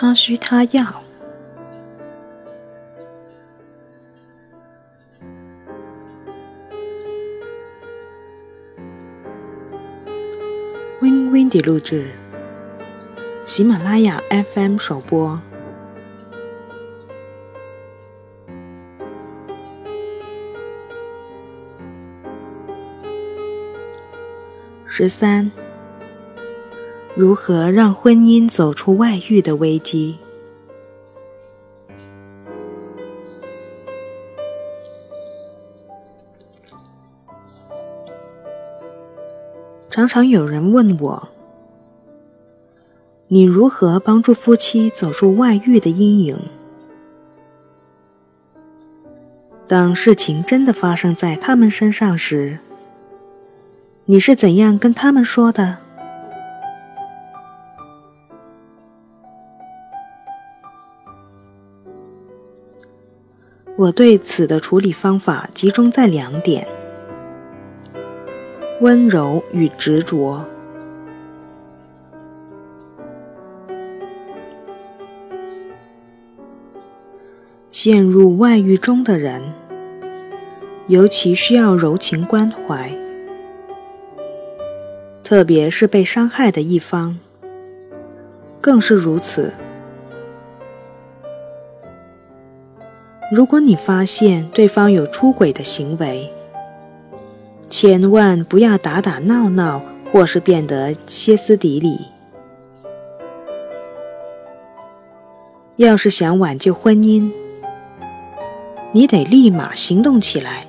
他需他要。Win Windy 录制，喜马拉雅 FM 首播。十三，如何让婚姻走出外遇的危机？常常有人问我：“你如何帮助夫妻走出外遇的阴影？”当事情真的发生在他们身上时，你是怎样跟他们说的？我对此的处理方法集中在两点：温柔与执着。陷入外遇中的人，尤其需要柔情关怀。特别是被伤害的一方，更是如此。如果你发现对方有出轨的行为，千万不要打打闹闹，或是变得歇斯底里。要是想挽救婚姻，你得立马行动起来。